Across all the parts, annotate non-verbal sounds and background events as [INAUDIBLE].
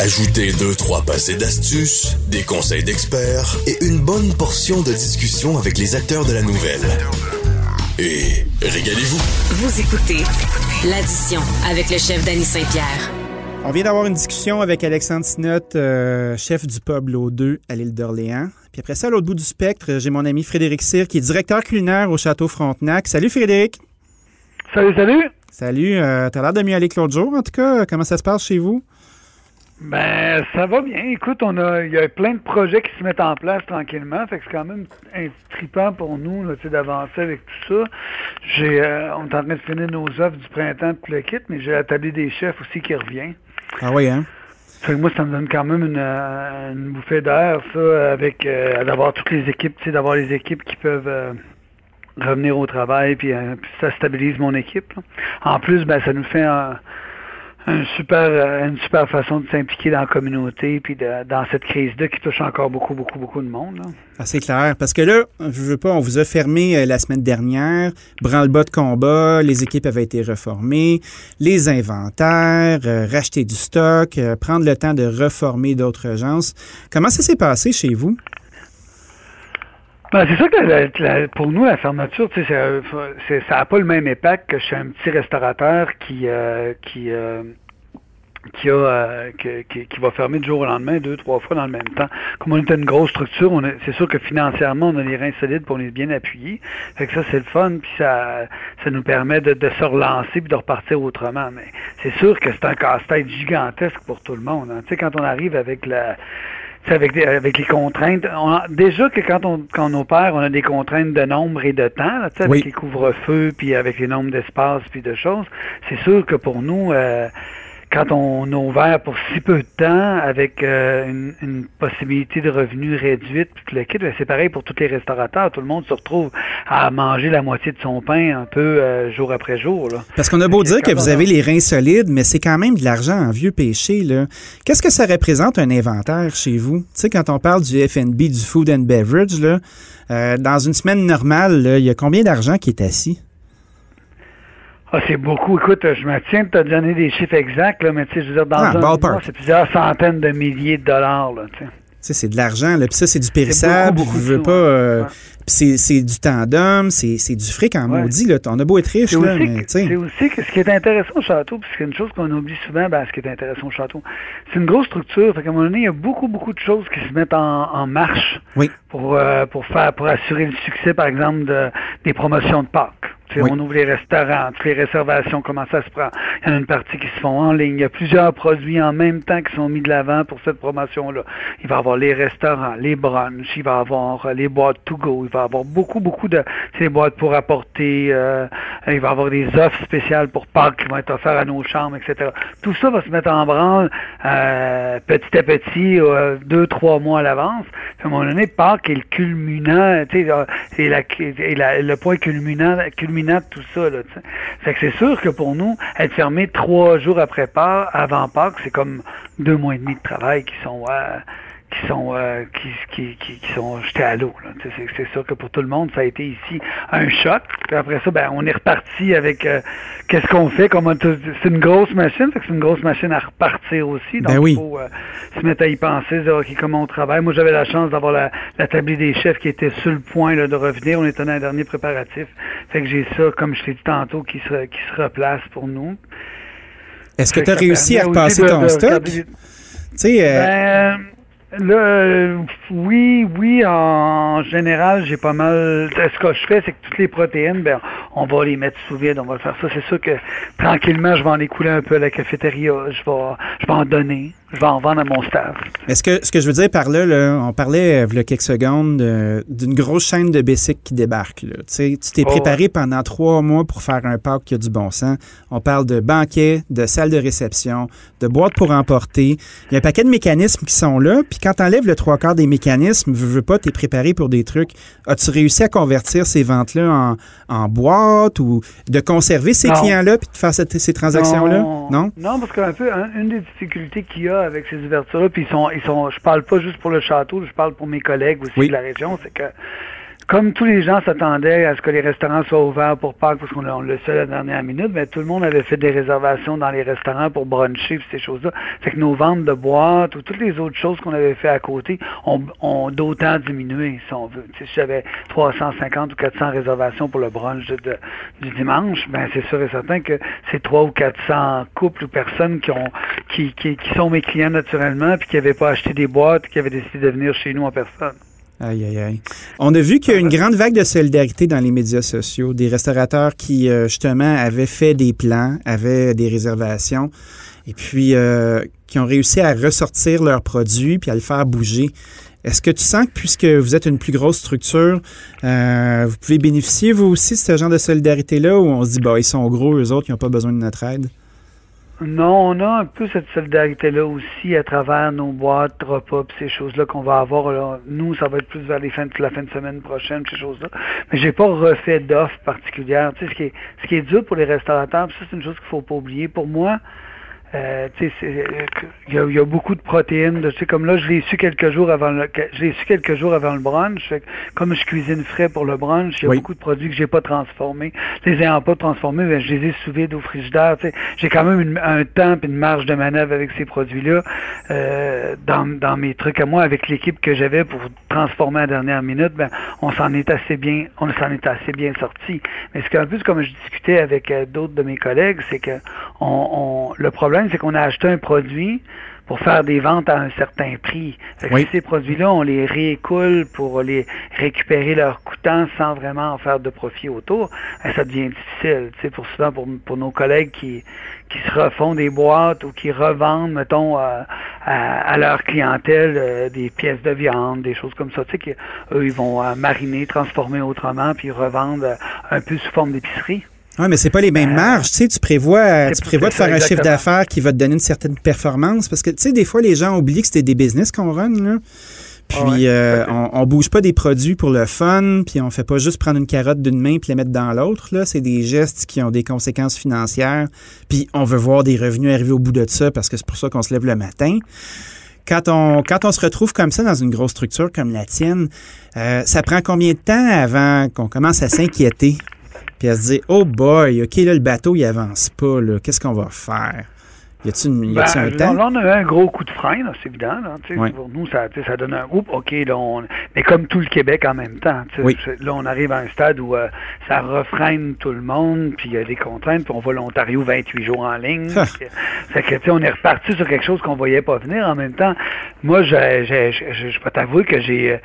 Ajoutez deux, trois passés d'astuces, des conseils d'experts et une bonne portion de discussion avec les acteurs de la nouvelle. Et régalez-vous. Vous écoutez l'addition avec le chef Danny Saint-Pierre. On vient d'avoir une discussion avec Alexandre Sinot, euh, chef du pub L'Eau 2 à l'île d'Orléans. Puis après ça, à l'autre bout du spectre, j'ai mon ami Frédéric Cyr, qui est directeur culinaire au Château Frontenac. Salut Frédéric. Salut, salut. Salut. Euh, T'as l'air de mieux aller que l'autre jour, en tout cas. Comment ça se passe chez vous? Ben, ça va bien. Écoute, on a, il y a plein de projets qui se mettent en place tranquillement. Fait que c'est quand même intripant pour nous, là, d'avancer avec tout ça. J'ai, euh, on est en train de finir nos offres du printemps de le kit, mais j'ai la table des chefs aussi qui revient. Ah oui, hein? Fait que moi, ça me donne quand même une, euh, une bouffée d'air, ça, avec euh, d'avoir toutes les équipes, tu sais, d'avoir les équipes qui peuvent euh, revenir au travail, puis, euh, puis ça stabilise mon équipe. là. En plus, ben, ça nous fait un, un super, euh, une super façon de s'impliquer dans la communauté, puis de- dans cette crise-là qui touche encore beaucoup, beaucoup, beaucoup de monde. Ah, c'est clair. Parce que là, je veux pas, on vous a fermé euh, la semaine dernière, branle-bas de combat, les équipes avaient été reformées, les inventaires, euh, racheter du stock, euh, prendre le temps de reformer d'autres agences. Comment ça s'est passé chez vous? Ben, c'est sûr que la- la- pour nous, la fermeture, tu sais, ça n'a pas le même impact que chez un petit restaurateur qui euh, qui euh, qui a euh, qui, qui- qui va fermer du jour au lendemain, deux, trois fois dans le même temps. Comme on est une grosse structure, on c'est sûr que financièrement, on a les reins solides pour on est bien appuyés. Fait que ça, c'est le fun, puis ça, ça nous permet de, de se relancer puis de repartir autrement. Mais c'est sûr que c'est un casse-tête gigantesque pour tout le monde. hein. Tu sais, quand on arrive avec la avec, des- avec les contraintes, on a- déjà que quand on, quand on opère, on a des contraintes de nombre et de temps, là, tu sais, avec Oui. les couvre-feux, puis avec les nombres d'espace, puis de choses. C'est sûr que pour nous, euh, quand on a ouvert pour si peu de temps, avec euh, une, une possibilité de revenus réduite, puis tout le kit, ben, c'est pareil pour tous les restaurateurs. Tout le monde se retrouve à manger la moitié de son pain un peu euh, jour après jour. Là. Parce qu'on a beau dire que vous avez les reins solides, mais c'est quand même de l'argent en vieux péché. Qu'est-ce que ça représente un inventaire chez vous? Tu sais, quand on parle du FNB, du food and beverage, là, euh, dans une semaine normale, il y a combien d'argent qui est assis? Ah, c'est beaucoup. Écoute, je me tiens de te donner des chiffres exacts, là, mais tu sais, je veux dire, dans Ah, un mois, c'est plusieurs centaines de milliers de dollars, là, tu sais. C'est de l'argent, là. Puis ça, c'est du périssable. beaucoup, beaucoup je veux pas. sous, euh, ouais. C'est, du temps d'homme, c'est, du fric en Ouais. maudit, là. On a beau être riche, C'est là, aussi, aussi que ce qui est intéressant au château, puis c'est une chose qu'on oublie souvent, ben, ce qui est intéressant au château, c'est une grosse structure. Fait qu'à un moment donné, il y a beaucoup, beaucoup de choses qui se mettent en, en marche Oui. pour, euh, pour faire, pour assurer le succès, par exemple, de, des promotions de Pâques. Oui. On ouvre les restaurants, toutes les réservations, comment ça se prend. Il y en a une partie qui se font en ligne. Il y a plusieurs produits en même temps qui sont mis de l'avant pour cette promotion-là. Il va y avoir les restaurants, les brunchs, il va y avoir les boîtes to go, va avoir beaucoup, beaucoup de les boîtes pour apporter, euh, il va y avoir des offres spéciales pour Pâques qui vont être offertes à nos chambres, etc. Tout ça va se mettre en branle euh, petit à petit, euh, deux, trois mois à l'avance. À un moment donné, Pâques est le culminant, tu sais, euh, c'est la, la- le point culminant, culminant de tout ça. Là, tu sais. fait que c'est sûr que pour nous, être fermé trois jours après Pâques, avant Pâques, c'est comme deux mois et demi de travail qui sont euh, qui sont euh, qui, qui, qui, qui sont jetés à l'eau. C'est, sûr que pour tout le monde, ça a été ici un choc. Puis après ça, ben, on est reparti avec euh, qu'est-ce qu'on fait? C'est une grosse machine, fait que c'est une grosse machine à repartir aussi. Donc Ben oui. il faut euh, se mettre à y penser, dire ok, comment on travaille. Moi, j'avais la chance d'avoir la, la tablée des chefs qui était sur le point là, de revenir. On était dans un dernier préparatif. Fait que j'ai ça, comme je t'ai dit tantôt, qui se, qui se replace pour nous. Est-ce que tu as réussi à repasser ton de stock? Tu sais, euh, oui, oui, en général, j'ai pas mal. Ce que je fais, c'est que toutes les protéines, ben, on va les mettre sous vide, on va le faire ça. C'est sûr que tranquillement, je vais en écouler un peu à la cafétéria, je vais, je vais en donner, je vais en vendre à mon staff. est-ce que ce que je veux dire par là, là on parlait euh, il y a quelques secondes d'une grosse chaîne de Bessic qui débarque. Là. Tu t'es Oh, préparé pendant trois mois pour faire un parc qui a du bon sens. On parle de banquet, de salle de réception, de boîte pour emporter. Il y a un paquet de mécanismes qui sont là. Puis quand tu enlèves le trois quarts des mécanismes, veux, veux pas, tu es préparé pour des trucs. As-tu réussi à convertir ces ventes-là en, en boîte ou de conserver ces clients-là puis de faire cette- ces transactions-là? Non? Non, parce qu'un peu, un- une des difficultés qu'il y a avec ces ouvertures-là, puis ils sont, ils sont, je parle pas juste pour le château, je parle pour mes collègues aussi Oui. de la région, c'est que comme tous les gens s'attendaient à ce que les restaurants soient ouverts pour Pâques, parce qu'on le sait la dernière minute, mais tout le monde avait fait des réservations dans les restaurants pour bruncher et ces choses-là. Fait que nos ventes de boîtes ou toutes les autres choses qu'on avait fait à côté ont, d'autant diminué, si on veut. si j'avais 350 ou 400 réservations pour le brunch du dimanche, ben c'est sûr et certain que c'est 300 ou 400 couples ou personnes qui ont qui, qui, qui sont mes clients naturellement puis qui n'avaient pas acheté des boîtes, qui avaient décidé de venir chez nous en personne. Aïe, aïe, aïe. On a vu qu'il y a une grande vague de solidarité dans les médias sociaux, des restaurateurs qui, euh, justement, avaient fait des plans, avaient des réservations, et puis euh, qui ont réussi à ressortir leurs produits puis à le faire bouger. Est-ce que tu sens que, puisque vous êtes une plus grosse structure, euh, vous pouvez bénéficier, vous aussi, de ce genre de solidarité-là, où on se dit, bah, ils sont gros, eux autres, ils n'ont pas besoin de notre aide? Non, on a un peu cette solidarité-là aussi à travers nos boîtes, repas, ces choses-là qu'on va avoir. Nous, ça va être plus vers les fins de, la fin de semaine prochaine, ces choses-là. Mais j'ai pas refait d'offres particulières. Tu sais, ce qui est, ce qui est dur pour les restaurateurs, ça c'est une chose qu'il faut pas oublier. Pour moi, euh, il y, a beaucoup de protéines. De, comme là, je l'ai su quelques jours avant le, je su quelques jours avant le brunch. comme je cuisine frais pour le brunch, il y a beaucoup de produits que j'ai pas transformés. Les ayant pas transformés, ben, je les ai sous vide au frigidaire. J'ai quand même un temps et une marge de manœuvre avec ces produits-là euh, dans, dans mes trucs à moi, avec l'équipe que j'avais pour transformer à dernière minute. Ben, on s'en est assez bien, on s'en est assez bien sorti. Mais ce qu'un peu comme je discutais avec euh, d'autres de mes collègues, c'est que on, le problème c'est qu'on a acheté un produit pour faire des ventes à un certain prix. ces produits-là, on les réécoule pour les récupérer leur coûtant sans vraiment en faire de profit autour, ben, ça devient difficile. Tu pour souvent pour, nos collègues qui, qui se refont des boîtes ou qui revendent, mettons, à, leur clientèle euh, des pièces de viande, des choses comme ça. Tu sais, qu'eux, ils vont euh, mariner, transformer autrement, puis revendre euh, un peu sous forme d'épicerie. Oui, mais c'est pas les mêmes euh, marges. Tu sais, tu prévois, tu prévois de faire un chiffre d'affaires qui va te donner une certaine performance parce que, tu sais, des fois, les gens oublient que c'était des business qu'on run, là. Puis euh, on, on, bouge pas des produits pour le fun, puis on fait pas juste prendre une carotte d'une main puis la mettre dans l'autre. Là, c'est des gestes qui ont des conséquences financières. Puis on veut voir des revenus arriver au bout de ça parce que c'est pour ça qu'on se lève le matin. Quand on, quand on se retrouve comme ça dans une grosse structure comme la tienne, euh, ça prend combien de temps avant qu'on commence à s'inquiéter? Puis elle se dit Oh boy, OK, là, le bateau, il avance pas, là. Qu'est-ce qu'on va faire? Y a-t-il ben, un temps? Là, on a eu un gros coup de frein, c'est évident. Là, Pour nous, ça, ça donne un groupe. OK, là, on... mais comme tout le Québec en même temps. Là, on arrive à un stade où euh, ça refreine tout le monde, puis il y a des contraintes, puis on voit l'Ontario 28 jours en ligne. fait que, on est reparti sur quelque chose qu'on voyait pas venir. En même temps, moi, je peux t'avouer que j'ai euh,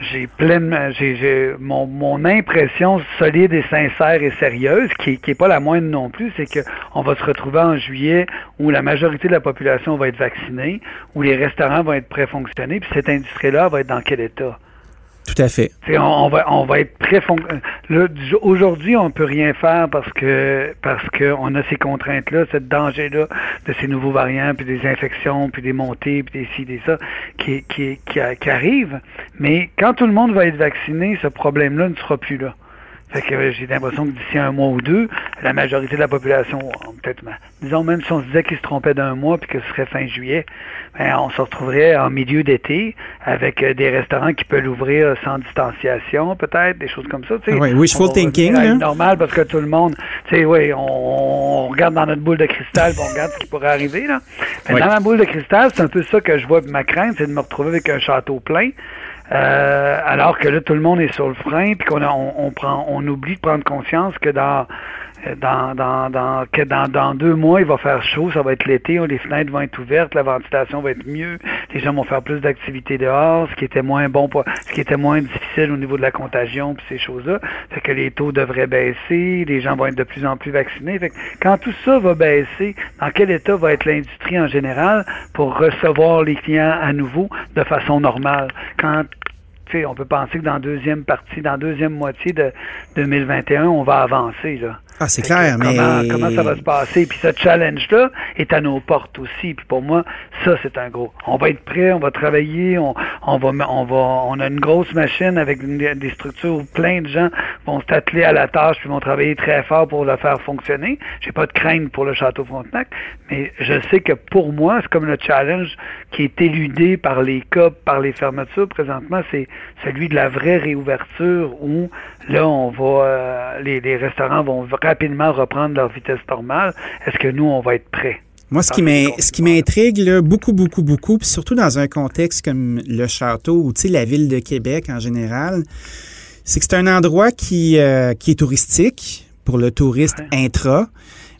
j'ai pleine j'ai mon, mon impression solide et sincère et sérieuse, qui, qui est pas la moindre non plus, c'est que on va se retrouver en juillet où la majorité de la population va être vaccinée, où les restaurants vont être préfonctionnés, puis cette industrie-là va être dans quel état? Tout à fait. On, va, on va être très Aujourd'hui, on ne peut rien faire parce que parce qu'on a ces contraintes-là, ce danger-là de ces nouveaux variants, puis des infections, puis des montées, puis des ci, des ça, qui, qui, qui, qui arrivent. Mais quand tout le monde va être vacciné, ce problème-là ne sera plus là. Fait que j'ai l'impression que d'ici un mois ou deux, la majorité de la population, peut-être, disons même si on se disait qu'ils se trompaient d'un mois puis que ce serait fin juillet, ben, on se retrouverait en milieu d'été avec euh, des restaurants qui peuvent l'ouvrir sans distanciation, peut-être, des choses comme ça. Tu sais. Oui, wishful thinking. C'est normal parce que tout le monde, tu sais, oui, on, regarde dans notre boule de cristal, on regarde ce qui pourrait arriver. Là. Mais dans ma boule de cristal, c'est un peu ça que je vois ma crainte, c'est de me retrouver avec un château plein. Euh, alors que là, tout le monde est sur le frein, puis qu'on on, on, prend, on oublie de prendre conscience que dans dans, dans, dans, que dans, dans deux mois, il va faire chaud, ça va être l'été, les fenêtres vont être ouvertes, la ventilation va être mieux, les gens vont faire plus d'activités dehors, ce qui était moins bon, pour, ce qui était moins difficile au niveau de la contagion, puis ces choses-là. Fait que les taux devraient baisser, les gens vont être de plus en plus vaccinés. Fait que quand tout ça va baisser, dans quel état va être l'industrie en général pour recevoir les clients à nouveau de façon normale? Quand on peut penser que dans la deuxième partie, dans la deuxième moitié de 2021, on va avancer. Là. Ah, c'est clair, mais. Comment, ça va se passer? Puis ce challenge-là est à nos portes aussi. Puis pour moi, ça, c'est un gros. On va être prêt, on va travailler, on, on, va, on, va, on a une grosse machine avec des structures où plein de gens vont s'atteler à la tâche puis vont travailler très fort pour le faire fonctionner. J'ai pas de crainte pour le Château Frontenac, mais je sais que pour moi, c'est comme le challenge qui est éludé par les COP, par les fermetures présentement, c'est celui de la vraie réouverture où là, on va, euh, les, les restaurants vont rapidement reprendre leur vitesse normale. Est-ce que nous, on va être prêts? Moi, ce qui, ce qui m'intrigue beaucoup, beaucoup, beaucoup, puis surtout dans un contexte comme le château ou la ville de Québec en général, c'est que c'est un endroit qui, euh, qui est touristique pour le tourisme intra,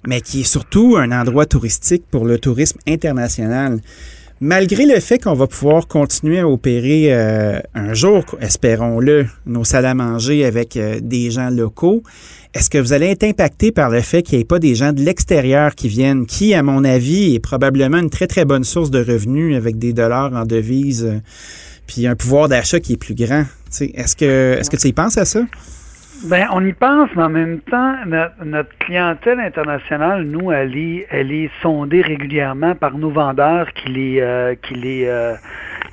mais qui est surtout un endroit touristique pour le tourisme international. Malgré le fait qu'on va pouvoir continuer à opérer euh, un jour, espérons-le, nos salles à manger avec euh, des gens locaux, est-ce que vous allez être impacté par le fait qu'il n'y ait pas des gens de l'extérieur qui viennent, qui, à mon avis, est probablement une très, très bonne source de revenus avec des dollars en devises, euh, puis un pouvoir d'achat qui est plus grand? Est-ce que, est-ce que tu y penses à ça? Ben, on y pense, mais en même temps, notre, clientèle internationale, nous, elle est, elle est sondée régulièrement par nos vendeurs qui les, euh, qui les, euh,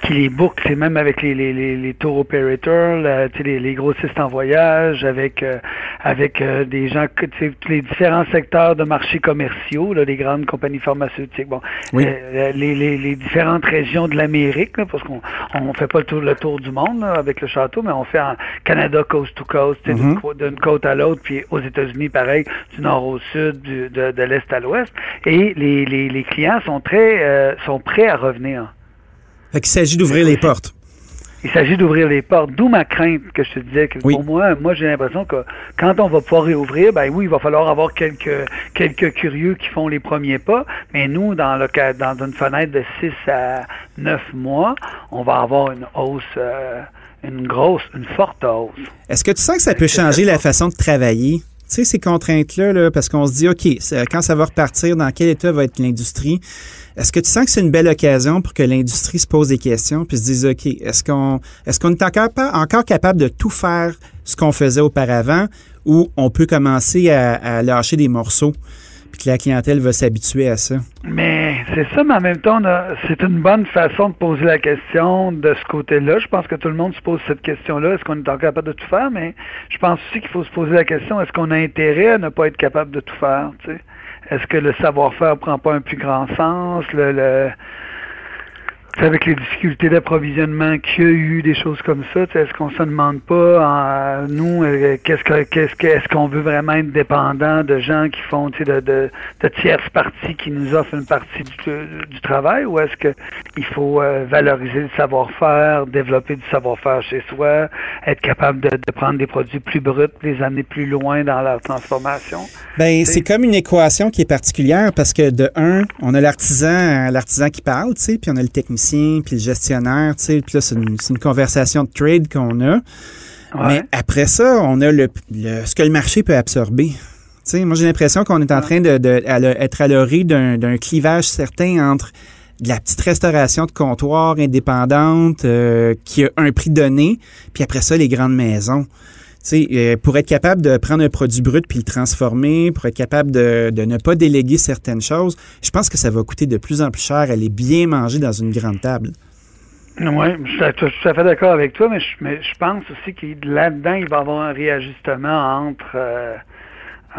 qui les c'est même avec les, les, les, les tour operators, les, les grossistes en voyage, avec euh, avec euh, des gens, les différents secteurs de marchés commerciaux, là, les grandes compagnies pharmaceutiques, bon, euh, les, les, les, différentes régions de l'Amérique, parce qu'on on fait pas le tour, le tour du monde avec le château, mais on fait en Canada coast to coast, mm-hmm. d'une côte à l'autre, puis aux États-Unis, pareil, du nord au sud, du, de, de l'est à l'ouest, et les, les, les clients sont très sont prêts à revenir. Il s'agit d'ouvrir les portes. Il s'agit d'ouvrir les portes, d'où ma crainte que je te disais que pour moi, moi j'ai l'impression que quand on va pouvoir réouvrir, ben oui, il va falloir avoir quelques quelques curieux qui font les premiers pas, mais nous, dans le dans une fenêtre de 6 à 9 mois, on va avoir une hausse euh, une grosse, une forte hausse. Est-ce que tu sens que ça peut changer la façon de travailler? Tu sais, ces contraintes-là, parce qu'on se dit, OK, quand ça va repartir, dans quel état va être l'industrie? Est-ce que tu sens que c'est une belle occasion pour que l'industrie se pose des questions puis se dise, OK, est-ce qu'on est-ce qu'on est encore, encore capable de tout faire ce qu'on faisait auparavant ou on peut commencer à lâcher des morceaux? Que la clientèle va s'habituer à ça. Mais c'est ça, mais en même temps, c'est une bonne façon de poser la question de ce côté-là. Je pense que tout le monde se pose cette question-là. Est-ce qu'on est encore capable de tout faire? Mais je pense aussi qu'il faut se poser la question, est-ce qu'on a intérêt à ne pas être capable de tout faire? Est-ce que le savoir-faire prend pas un plus grand sens? Avec les difficultés d'approvisionnement qu'il y a eu, des choses comme ça, est-ce qu'on se demande pas, nous, euh, qu'est-ce que qu'est-ce que est-ce qu'on veut vraiment être dépendant de gens qui font de, de, de tierces parties qui nous offrent une partie du, du travail, ou est-ce que il faut euh, valoriser le savoir-faire, développer du savoir-faire chez soi, être capable de, de, prendre des produits plus bruts, les amener plus loin dans leur transformation? Ben, c'est comme une équation qui est particulière parce que de un, on a l'artisan, l'artisan qui parle, tu sais, puis on a le technicien puis le gestionnaire, tu sais, puis là, c'est une, conversation de trade qu'on a. Mais après ça, on a le, ce que le marché peut absorber. Tu sais, moi, j'ai l'impression qu'on est en train de, de à l'orée d'un clivage certain entre de la petite restauration de comptoir indépendante euh, qui a un prix donné, puis après ça, les grandes maisons. Euh, pour être capable de prendre un produit brut puis le transformer, pour être capable de, ne pas déléguer certaines choses, je pense que ça va coûter de plus en plus cher aller bien manger dans une grande table. Oui, je suis tout à fait d'accord avec toi, mais je, pense aussi que là-dedans, il va y avoir un réajustement entre, euh,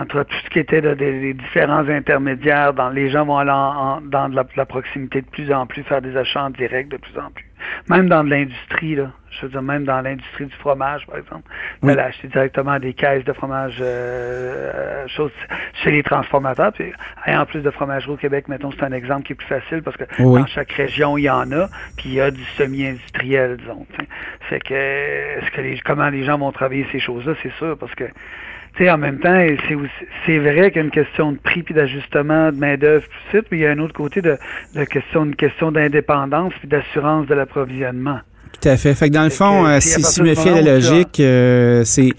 tout ce qui était des différents intermédiaires. Dans, les gens vont aller dans de la, proximité de plus en plus, faire des achats en direct de plus en plus. Même dans de l'industrie, là. Je veux dire, même dans l'industrie du fromage, par exemple. Oui. Acheter directement des caisses de fromage euh, euh chez les transformateurs. Puis, en plus de fromagerie au Québec, mettons, c'est un exemple qui est plus facile parce que dans chaque région, il y en a, puis il y a du semi-industriel, disons. C'est que, est-ce que les, comment les gens vont travailler ces choses-là, c'est sûr, parce que sais, en même temps, c'est vrai qu'il y a une question de prix puis d'ajustement de main-d'œuvre, tout mais il y a un autre côté de, de question, une question d'indépendance puis d'assurance de l'approvisionnement. Tout à fait. Fait que dans le fond, euh, si, si, me fie la logique, euh, c'est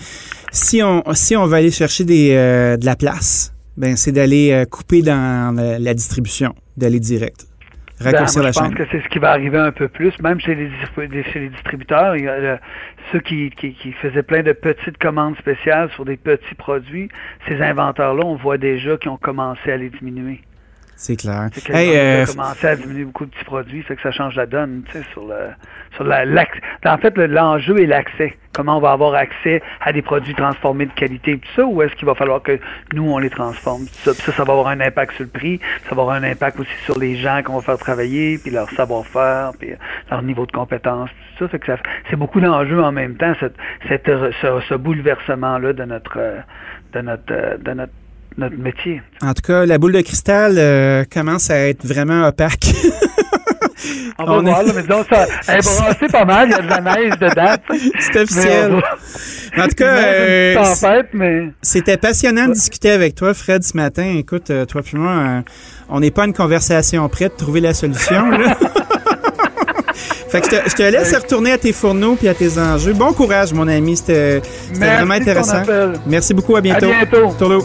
si on si on va aller chercher des, euh, de la place, ben c'est d'aller couper dans la, distribution, d'aller direct. Raccourcir ben, la je pense que c'est ce qui va arriver un peu plus, même chez les, chez les distributeurs. Il y a ceux qui, qui, qui, faisaient plein de petites commandes spéciales sur des petits produits, ces inventeurs-là, on voit déjà qu'ils ont commencé à les diminuer. C'est clair. C'est que Hey, euh, commencé à diminuer beaucoup de petits produits, fait que ça change la donne, tu sais, sur le, sur la, en fait, le- l'enjeu est l'accès. Comment on va avoir accès à des produits transformés de qualité et tout ça, ou est-ce qu'il va falloir que nous, on les transforme? Tout ça, Puis ça, ça va avoir un impact sur le prix, ça va avoir un impact aussi sur les gens qu'on va faire travailler, puis leur savoir-faire, puis euh, leur niveau de compétence, tout ça. Fait que ça c'est beaucoup d'enjeux en même temps, cette, cette, ce, ce bouleversement-là de notre, euh, de notre, euh, de notre, notre métier. En tout cas, la boule de cristal euh, commence à être vraiment opaque. On [LAUGHS] va On est- voir, là, mais disons, ça, elle [LAUGHS] brassée pas mal, il y a de la neige dedans. C'est officiel. Mais va- En tout cas, [LAUGHS] euh, mais C'était passionnant de discuter avec toi, Fred, ce matin. Écoute, euh, toi puis moi, euh, on n'est pas une conversation prête de trouver la solution. là. fait que je te, je te laisse retourner à tes fourneaux puis à tes enjeux. Bon courage, mon ami. C'était vraiment intéressant. Merci beaucoup. À bientôt. À bientôt.